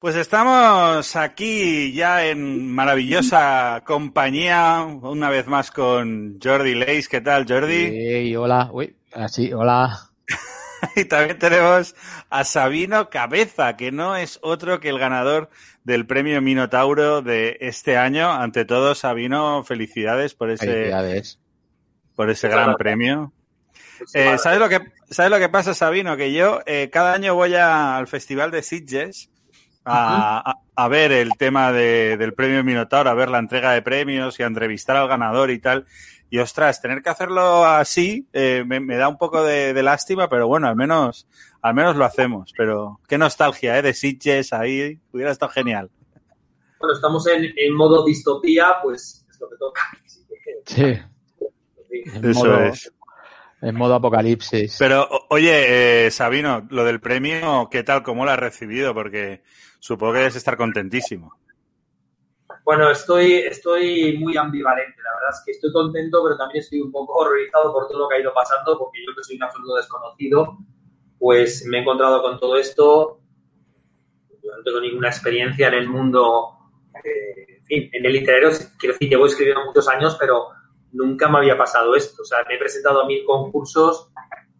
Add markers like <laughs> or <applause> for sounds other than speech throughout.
Pues estamos aquí ya en maravillosa compañía, una vez más con Jordi Leis. ¿Qué tal, Jordi? Sí, hola. Uy, así, hola. <laughs> y también tenemos a Sabino Cabeza, que no es otro que el ganador del premio Minotauro de este año. Ante todo, Sabino, felicidades por ese, Felicidades. por ese gran premio. Eh, ¿sabes, lo que, ¿Sabes lo que pasa, Sabino? Que yo eh, cada año voy a- al Festival de Sitges a, a- a ver el tema de- del premio Minotauro, a ver la entrega de premios y a entrevistar al ganador y tal. Y ostras, tener que hacerlo así eh, me, me da un poco de, de lástima, pero bueno, al menos, al menos lo hacemos. Pero qué nostalgia, ¿eh? De Sitges ahí, hubiera estado genial. Bueno, estamos en, en modo distopía, pues es lo que toca. Sí, sí. Eso modo, es. En modo apocalipsis. Pero, oye, eh, Sabino, lo del premio, ¿qué tal? ¿Cómo lo has recibido? Porque supongo que debes estar contentísimo. Bueno, estoy, estoy muy ambivalente. La verdad es que estoy contento, pero también estoy un poco horrorizado por todo lo que ha ido pasando, porque yo que soy un absoluto desconocido, pues me he encontrado con todo esto. Yo no tengo ninguna experiencia en el mundo, eh, en fin, en el literario. Quiero decir, llevo escribiendo muchos años, pero nunca me había pasado esto. O sea, me he presentado a mil concursos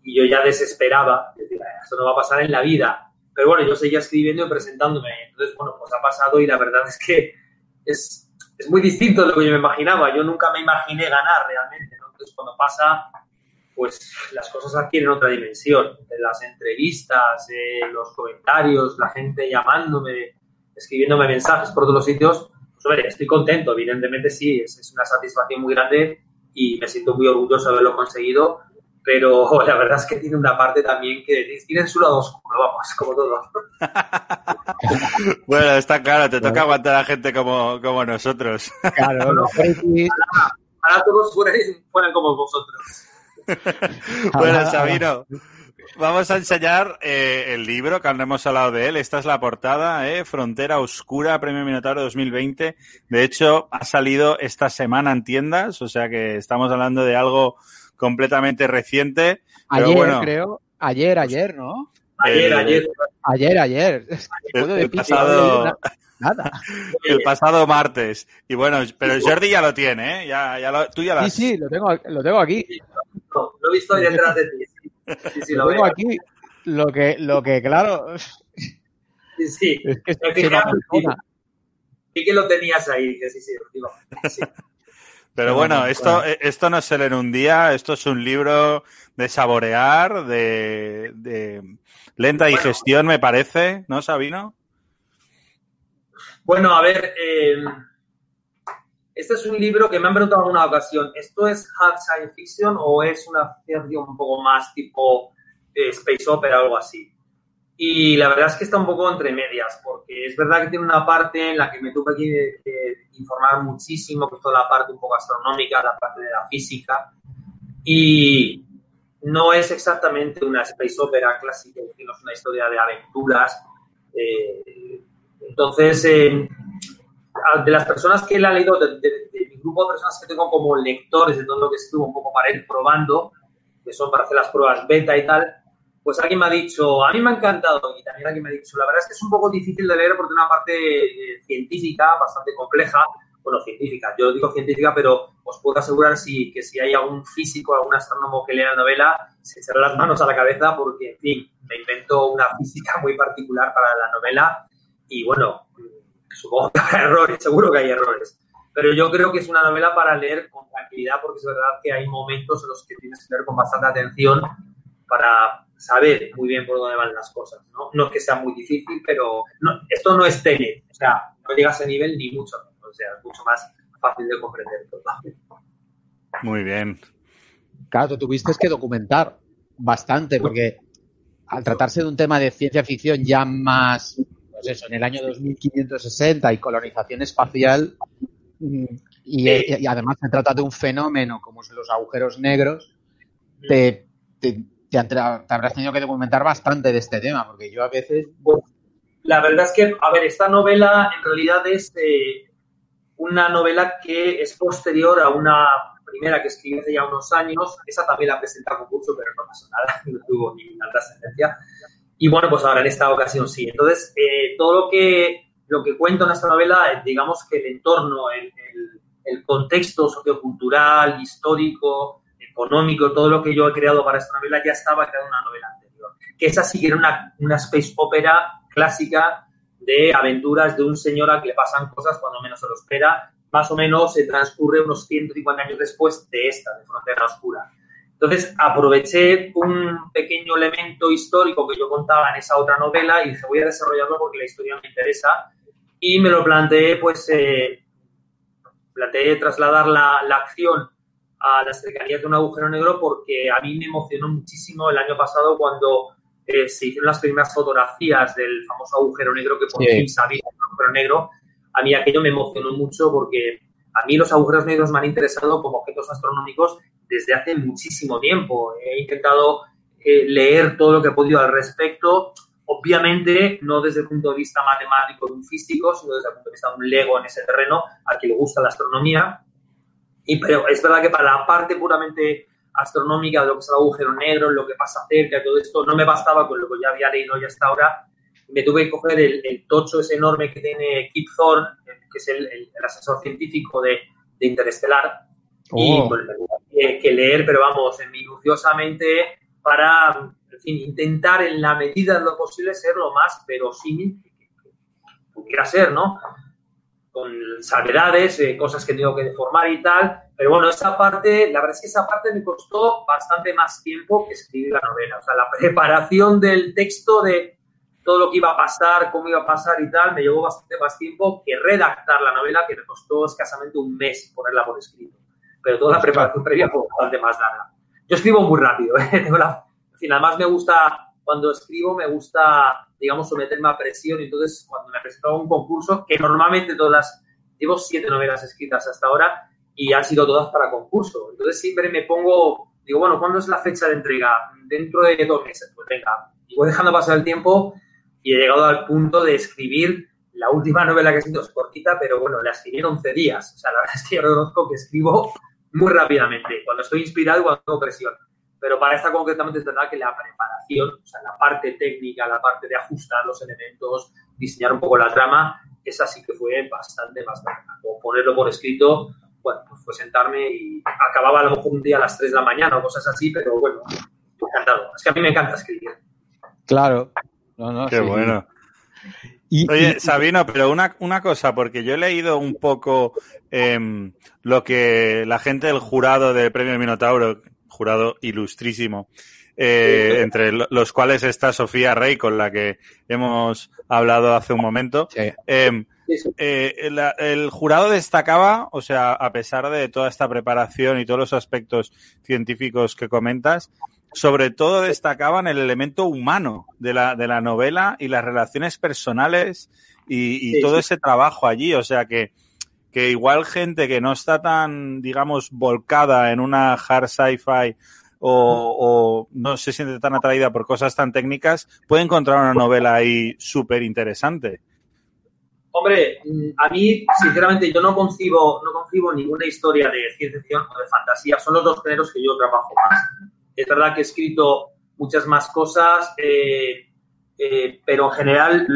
y yo ya desesperaba. Decía, esto no va a pasar en la vida. Pero bueno, yo seguía escribiendo y presentándome. Entonces, bueno, pues ha pasado y la verdad es que es, es muy distinto de lo que yo me imaginaba. Yo nunca me imaginé ganar realmente. ¿no? Entonces, cuando pasa, pues las cosas adquieren otra dimensión. Las entrevistas, los comentarios, la gente llamándome, escribiéndome mensajes por todos los sitios. Pues, hombre, estoy contento, evidentemente sí, es, es una satisfacción muy grande y me siento muy orgulloso de haberlo conseguido. Pero <laughs> la verdad es que tiene una parte también que tiene su lado oscuro, vamos, <laughs> como todo. <laughs> Bueno, está claro, te toca aguantar a gente como, como nosotros. Claro. Ahora todos fueran, fueran como vosotros. Bueno, Sabino, vamos a enseñar eh, el libro, que aún no hemos hablado de él. Esta es la portada, ¿eh? Frontera Oscura, Premio Minotauro 2020. De hecho, ha salido esta semana en tiendas, o sea que estamos hablando de algo completamente reciente. Pero Ayer, bueno. creo. Ayer, ayer, ¿no? Ayer, ayer. Ayer, ayer. El, pasado, na- Nada. el pasado martes. Y bueno, pero Jordi ya lo tiene, ¿eh? Ya, ya lo- tú ya lo Sí, has... sí, lo tengo, lo tengo aquí. No, lo he visto ahí detrás de ti. Sí, sí, Lo lo tengo veo. aquí. Lo que, lo que, claro, Sí, sí. es que lo tenías ahí. que Sí, sí, digo, sí. Pero No, bueno, no, esto, esto no se lee en un día, esto es un libro de saborear, de, de lenta Bueno. digestión, me parece, ¿no, Sabino? Bueno, a ver, eh, este es un libro que me han preguntado en ocasión. ¿Esto es hard science fiction o es una ficción un poco más tipo eh, space opera o algo así? Y la verdad es que está un poco entre medias, porque es verdad que tiene una parte en la que me tuve que, que informar muchísimo, que toda la parte un poco astronómica, la parte de la física, y no es exactamente una space opera clásica, es una historia de aventuras. eh, entonces, eh, de las personas que él ha leído, de, de- de mi grupo de personas que tengo como lectores de todo lo que escribo, un poco para ir probando, que son para hacer las pruebas beta y tal, pues alguien me ha dicho, a mí me ha encantado, y también alguien me ha dicho, la verdad es que es un poco difícil de leer porque una parte eh, científica bastante compleja, bueno, científica, yo digo científica, pero os puedo asegurar si, que si hay algún físico, algún astrónomo que lea la novela, se echará las manos a la cabeza porque, en fin, me invento una física muy particular para la novela. Y, bueno, supongo que habrá errores, seguro que hay errores. Pero yo creo que es una novela para leer con tranquilidad porque es verdad que hay momentos en los que tienes que leer con bastante atención para saber muy bien por dónde van las cosas. No, no es que sea muy difícil, pero no- esto no es tele. O sea, no llega a ese nivel ni mucho menos. O sea, es mucho más fácil de comprender todo. Muy bien. Claro, tú tuviste que documentar bastante, porque al tratarse de un tema de ciencia ficción ya más, pues eso, en el año 2560 y colonización espacial, mm, y, y además se trata de un fenómeno como son los agujeros negros, te, te, habrás tenido que documentar bastante de este tema, porque yo a veces La verdad es que, a ver, esta novela en realidad es eh, una novela que es posterior a una primera que escribí hace ya unos años. Esa también la presenté a concurso, pero no pasó nada, <laughs> no tuvo ninguna trascendencia. Y bueno, pues ahora en esta ocasión sí. Entonces, eh, todo lo que, lo que cuento en esta novela, digamos que el entorno, el, el, contexto sociocultural, histórico, económico, todo lo que yo he creado para esta novela ya estaba creado en una novela anterior. Que esa sí que era una, una space opera clásica de aventuras de un señor a que le pasan cosas cuando menos se lo espera. Más o menos se transcurre unos 150 años después de esta, de Frontera Oscura. Entonces aproveché un pequeño elemento histórico que yo contaba en esa otra novela y dije voy a desarrollarlo porque la historia me interesa y me lo planteé, pues, eh, planteé trasladar la, la acción a las cercanías de un agujero negro porque a mí me emocionó muchísimo el año pasado cuando se hicieron las primeras fotografías del famoso agujero negro que por fin sabía un agujero negro. A mí aquello me emocionó mucho porque a mí los agujeros negros me han interesado como objetos astronómicos desde hace muchísimo tiempo. He intentado eh, leer todo lo que he podido al respecto. Obviamente, no desde el punto de vista matemático de un físico, sino desde el punto de vista de un lego en ese terreno al que le gusta la astronomía. Y, pero es verdad que para la parte puramente astronómica de lo que es el agujero negro, lo que pasa cerca, todo esto, no me bastaba con lo que ya había leído ya hasta ahora. Me tuve que coger el, tocho ese enorme que tiene Kip Thorne, que es el, asesor científico de, de Interestelar, y pues, que leer, pero vamos, minuciosamente para intentar en la medida de lo posible ser lo más verosímil que, pudiera ser, ¿no? Con salvedades, eh, cosas que tengo que deformar y tal, pero bueno, esa parte, la verdad es que esa parte me costó bastante más tiempo que escribir la novela. O sea, la <laughs> preparación del texto de todo lo que iba a pasar, cómo iba a pasar y tal, me llevó bastante más tiempo que redactar la novela, que me costó escasamente un mes ponerla por escrito. Pero toda la preparación previa fue bastante más larga. Yo escribo muy rápido, <laughs> ¿eh? Tengo la, además me gusta, cuando escribo, me gusta, digamos, someterme a presión. Y entonces, cuando me presento a un concurso, que normalmente todas, llevo siete novelas escritas hasta ahora, y han sido todas para concurso. Entonces siempre me pongo, digo, bueno, ¿cuándo es la fecha de entrega? Dentro de dos meses, pues venga. Y voy dejando pasar el tiempo y he llegado al punto de escribir la última novela que he escrito, es cortita, pero bueno, la escribí en 11 días. O sea, la verdad es que yo reconozco que escribo muy rápidamente, cuando estoy inspirado y cuando tengo presión. Pero para esta concretamente es verdad que la preparación, o sea, la parte técnica, la parte de ajustar los elementos, diseñar un poco la trama, esa sí que fue bastante más larga. O ponerlo por escrito, bueno, pues fue sentarme y acababa a lo mejor un día a las 3 de la mañana o cosas así, pero bueno, encantado. Es que a mí me encanta escribir. Claro. Qué bueno. Oye, Sabino, pero una, una cosa, porque yo he leído un poco em, lo que la gente del jurado del Premio Minotauro, jurado ilustrísimo, eh, entre los cuales está Sofía Rey, con la que hemos hablado hace un momento. Em, eh, el, jurado destacaba, o sea, a pesar de toda esta preparación y todos los aspectos científicos que comentas, sobre todo destacaban el elemento humano de la, de la novela y las relaciones personales y, todo ese trabajo allí. O sea que, que igual gente que no está tan, digamos, volcada en una hard sci-fi o, o, no se siente tan atraída por cosas tan técnicas, puede encontrar una novela ahí súper interesante. Hombre, a mí, sinceramente, yo no concibo, no concibo ninguna historia de ciencia ficción o de fantasía. Son los dos géneros que yo trabajo más. Es verdad que he escrito muchas más cosas, eh, eh, pero en general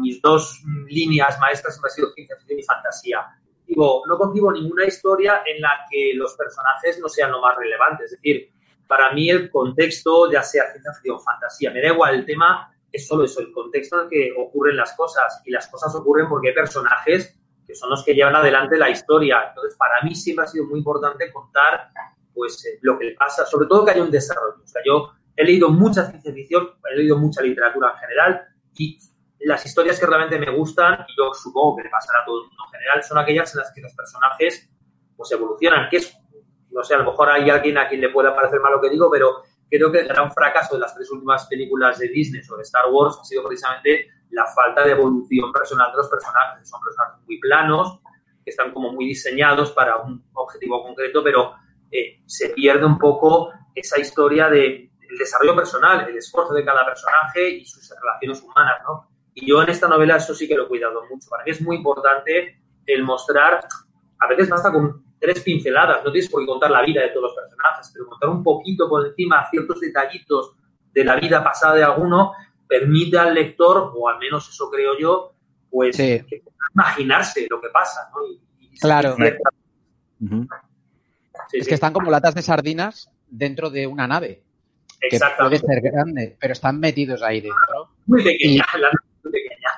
mis dos líneas maestras han sido ciencia ficción y fantasía. Digo, no concibo ninguna historia en la que los personajes no sean lo más relevante. Es decir, para mí el contexto, ya sea ciencia ficción o fantasía, me da igual el tema, es solo eso, el contexto en el que ocurren las cosas. Y las cosas ocurren porque hay personajes que son los que llevan adelante la historia. Entonces, para mí siempre ha sido muy importante contar pues eh, lo que le pasa, sobre todo que haya un desarrollo. O sea, yo he leído mucha ciencia ficción, he leído mucha literatura en general y las historias que realmente me gustan, y yo supongo que le pasará a todo el mundo en general, son aquellas en las que los personajes pues evolucionan, que es, no sé, a lo mejor hay alguien a quien le pueda parecer mal lo que digo, pero creo que el gran fracaso de las tres últimas películas de Disney sobre Star Wars ha sido precisamente la falta de evolución personal de los personajes. Son personajes muy planos, que están como muy diseñados para un objetivo concreto, pero eh, se pierde un poco esa historia de el desarrollo personal, el esfuerzo de cada personaje y sus relaciones humanas, ¿no? Y yo en esta novela eso sí que lo he cuidado mucho. Para mí es muy importante el mostrar, a veces basta con tres pinceladas, no tienes por qué contar la vida de todos los personajes, pero contar un poquito por encima ciertos detallitos de la vida pasada de alguno permite al lector, o al menos eso creo yo, pues Sí. que pueda imaginarse lo que pasa, ¿no? Y- y- Claro. Ujú. Sí, Es sí, que están como latas de sardinas dentro de una nave, que puede exactamente. ser grande, pero están metidos ahí dentro. Muy pequeña, la nave es muy pequeña.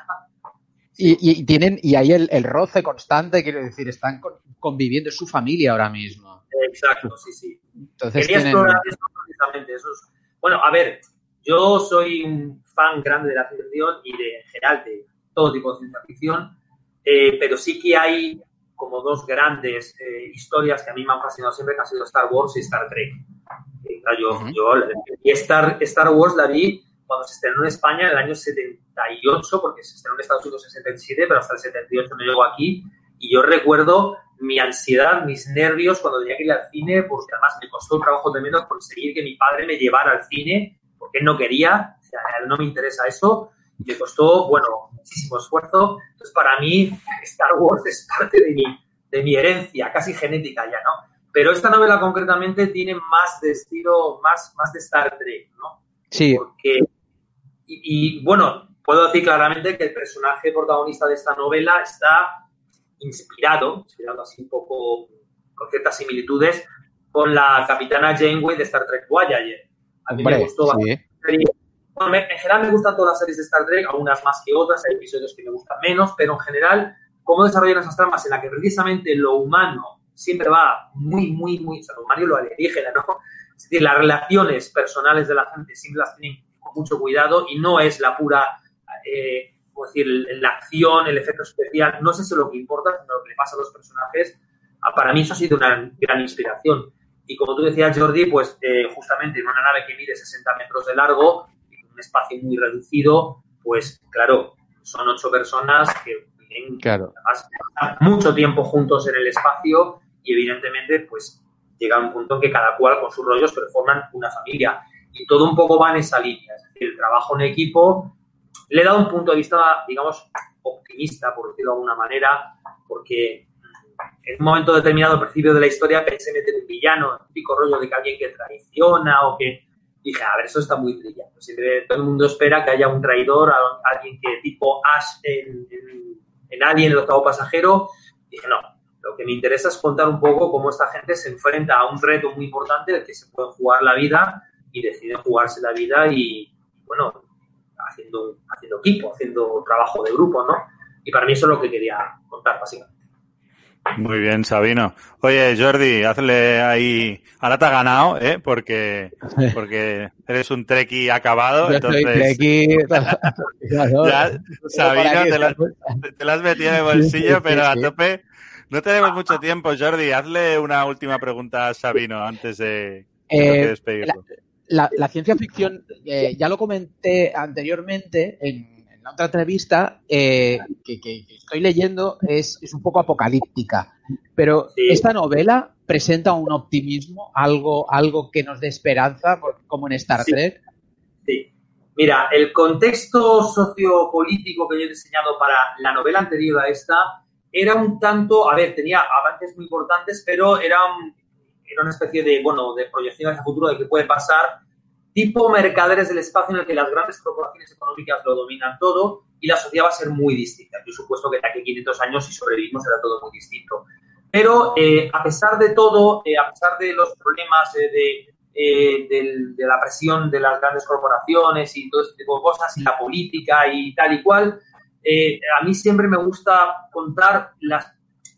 Y, <laughs> y- y tienen, y hay el, el roce constante, quiero decir, están con- conviviendo, es su familia ahora mismo. Exacto, sí, sí. Entonces Quería tienen. explorar eso precisamente. Eso es- Bueno, a ver, yo soy un fan grande de la ciencia ficción y de, en general de todo tipo de ciencia ficción, eh, pero sí que hay como dos grandes eh, historias que a mí me han fascinado siempre, que han sido Star Wars y Star Trek. Eh, yo, y Star, Star Wars la vi cuando se estrenó en España en el año 78, porque se estrenó en Estados Unidos en 77, pero hasta el 78 no llegó aquí. Y yo recuerdo mi ansiedad, mis nervios cuando tenía que ir al cine, porque además me costó un trabajo tremendo conseguir que mi padre me llevara al cine, porque él no quería, o sea, no me interesa eso, me costó, bueno, muchísimo esfuerzo. Entonces, para mí, Star Wars es parte de mi, de mi herencia, casi genética ya, ¿no? Pero esta novela concretamente tiene más de estilo, más, más de Star Trek, ¿no? Sí, Porque, y, y, bueno, puedo decir claramente que el personaje protagonista de esta novela está inspirado, inspirado así un poco con ciertas similitudes, con la capitana Janeway de Star Trek Voyager. A mí me gustó bastante sí. Bueno, me- en general me gustan todas las series de Star Trek, algunas más que otras, hay episodios que me gustan menos, pero en general, cómo desarrollan esas tramas en las que precisamente lo humano siempre va muy, muy, muy, o sea, lo humano y lo alienígena, ¿no? Es decir, las relaciones personales de la gente siempre las tienen con mucho cuidado y no es la pura, eh, como decir, la acción, el efecto especial, no es eso lo que importa, sino lo que le pasa a los personajes. Para mí eso ha sido una gran inspiración. Y como tú decías, Jordi, pues eh, justamente en una nave que mide 60 metros de largo, un espacio muy reducido, pues claro, son ocho personas que viven Claro. mucho tiempo juntos en el espacio y evidentemente pues llega un punto en que cada cual con sus rollos pero forman una familia y todo un poco va en esa línea, es decir, el trabajo en equipo le dado un punto de vista, digamos, optimista, por decirlo de alguna manera, porque en un momento determinado, al principio de la historia, pensé meter un villano, el típico rollo de que alguien que traiciona o que... Dije, a ver, eso está muy brillante. Siempre todo el mundo espera que haya un traidor, alguien que tipo Ash en, en, en el octavo pasajero. Dije, no, lo que me interesa es contar un poco cómo esta gente se enfrenta a un reto muy importante del que se puede jugar la vida y deciden jugarse la vida y, bueno, haciendo, haciendo equipo, haciendo trabajo de grupo, ¿no? Y para mí eso es lo que quería contar, básicamente. Muy bien, Sabino. Oye, Jordi, hazle ahí. Ahora te ha ganado, ¿eh? Porque, porque eres un treki acabado. Yo soy entonces, Treki. <laughs> Ya, Sabino, te la, te la has metido en el bolsillo, pero a tope. No tenemos mucho tiempo, Jordi. Hazle una última pregunta a Sabino antes de, de Eh, despedirlo. la, la ciencia ficción, eh, ya lo comenté anteriormente en, en la otra entrevista, eh, que, que- estoy leyendo es, es un poco apocalíptica, pero Sí. esta novela presenta un optimismo, algo, algo que nos dé esperanza, como en Star Sí. Trek. Sí. Mira, el contexto sociopolítico que yo he diseñado para la novela anterior a esta era un tanto, a ver, tenía avances muy importantes, pero era, un- era una especie de, bueno, de proyección hacia el futuro de qué puede pasar, tipo mercaderes del espacio en el que las grandes corporaciones económicas lo dominan todo y la sociedad va a ser muy distinta. Yo supuesto que de aquí a 500 años, si sobrevivimos, será todo muy distinto. Pero eh, a pesar de todo, eh, a pesar de los problemas eh, de, de la presión de las grandes corporaciones y todo este tipo de cosas, y la política y tal y cual, a mí siempre me gusta contar las,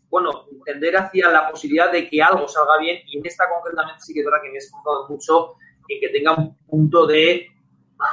bueno, tender hacia la posibilidad de que algo salga bien, y en esta concretamente sí que es verdad que me he esforzado mucho en que tenga un punto de,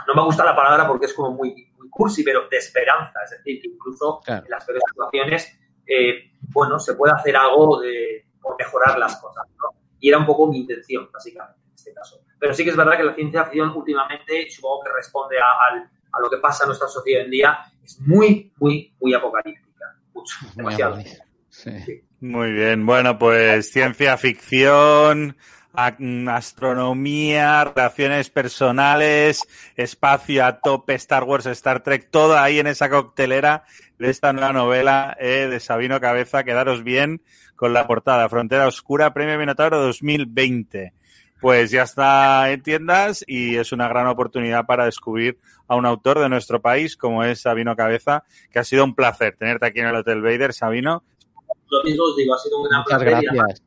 no me gusta la palabra porque es como muy, muy cursi, pero de esperanza, es decir, que incluso Claro. en las peores situaciones, eh, bueno, se puede hacer algo de, por mejorar las cosas, ¿no? Y era un poco mi intención, básicamente, en este caso. Pero sí que es verdad que la ciencia ficción últimamente, supongo que responde a, al- a lo que pasa en nuestra sociedad hoy en día, es muy, muy, muy apocalíptica. Mucho, demasiado. Muy amable. Sí. Muy bien, bueno, pues ciencia ficción, astronomía, relaciones personales, espacio a tope, Star Wars, Star Trek, todo ahí en esa coctelera de esta nueva novela eh, de Sabino Cabeza. Quedaros bien con la portada, Frontera Oscura, Premio Minotauro 2020. pues ya está en tiendas y es una gran oportunidad para descubrir a un autor de nuestro país como es Sabino Cabeza, que ha sido un placer tenerte aquí en el Hotel Bader, Sabino. Lo mismo os digo, ha sido un gran Muchas placer. y gracias.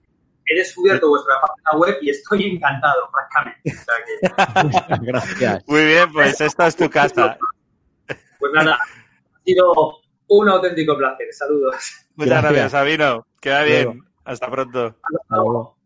He descubierto vuestra página web y estoy encantado, francamente. O sea que, Muchas <laughs> gracias. Muy bien, pues esta es tu casa. pues nada, ha sido un auténtico placer. Saludos. Muchas Gracias. gracias, Sabino. Queda bien. Hasta pronto. Hasta luego.